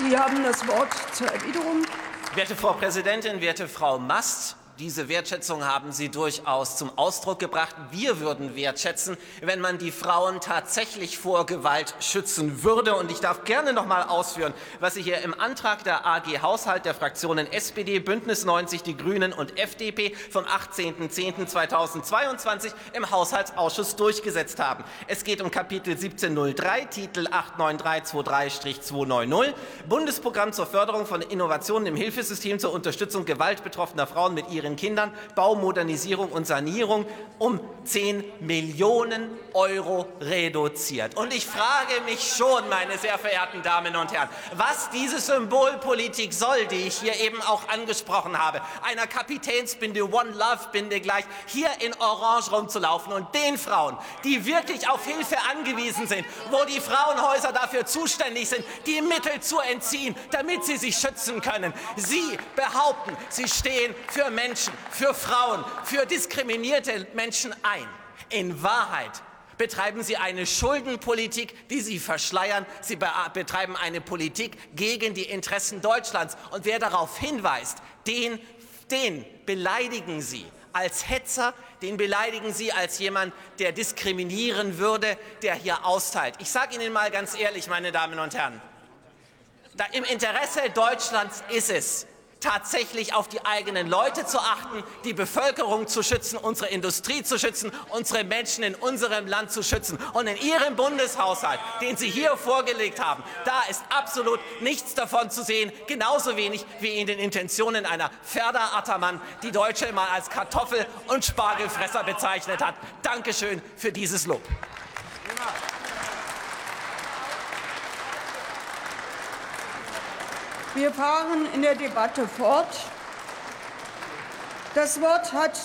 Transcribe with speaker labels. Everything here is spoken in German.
Speaker 1: Sie haben das Wort zur Erwiderung.
Speaker 2: Werte Frau Präsidentin, werte Frau Mast, diese Wertschätzung haben Sie durchaus zum Ausdruck gebracht. Wir würden wertschätzen, wenn man die Frauen tatsächlich vor Gewalt schützen würde. Und ich darf gerne noch mal ausführen, was Sie hier im Antrag der AG Haushalt der Fraktionen SPD, Bündnis 90, die Grünen und FDP vom 18.10.2022 im Haushaltsausschuss durchgesetzt haben. Es geht um Kapitel 1703, Titel 89323-290, Bundesprogramm zur Förderung von Innovationen im Hilfesystem zur Unterstützung gewaltbetroffener Frauen mit ihren ihren Kindern Baumodernisierung und Sanierung um 10 Millionen Euro reduziert. Und ich frage mich schon, meine sehr verehrten Damen und Herren, was diese Symbolpolitik soll, die ich hier eben auch angesprochen habe, einer Kapitänsbinde, One Love Binde gleich, hier in Orange rumzulaufen und den Frauen, die wirklich auf Hilfe angewiesen sind, wo die Frauenhäuser dafür zuständig sind, die Mittel zu entziehen, damit sie sich schützen können. Sie behaupten, sie stehen für Menschen, Menschen, für Frauen, für diskriminierte Menschen ein. In Wahrheit betreiben Sie eine Schuldenpolitik, die Sie verschleiern. Sie betreiben eine Politik gegen die Interessen Deutschlands. Und wer darauf hinweist, den, den beleidigen Sie als Hetzer, den beleidigen Sie als jemand, der diskriminieren würde, der hier austeilt. Ich sage Ihnen mal ganz ehrlich, meine Damen und Herren, da im Interesse Deutschlands ist es, tatsächlich auf die eigenen Leute zu achten, die Bevölkerung zu schützen, unsere Industrie zu schützen, unsere Menschen in unserem Land zu schützen. Und in Ihrem Bundeshaushalt, den Sie hier vorgelegt haben, da ist absolut nichts davon zu sehen, genauso wenig wie in den Intentionen einer Ferda Attermann, die Deutsche mal als Kartoffel- und Spargelfresser bezeichnet hat. Dankeschön für dieses Lob.
Speaker 1: Wir fahren in der Debatte fort. Das Wort hat der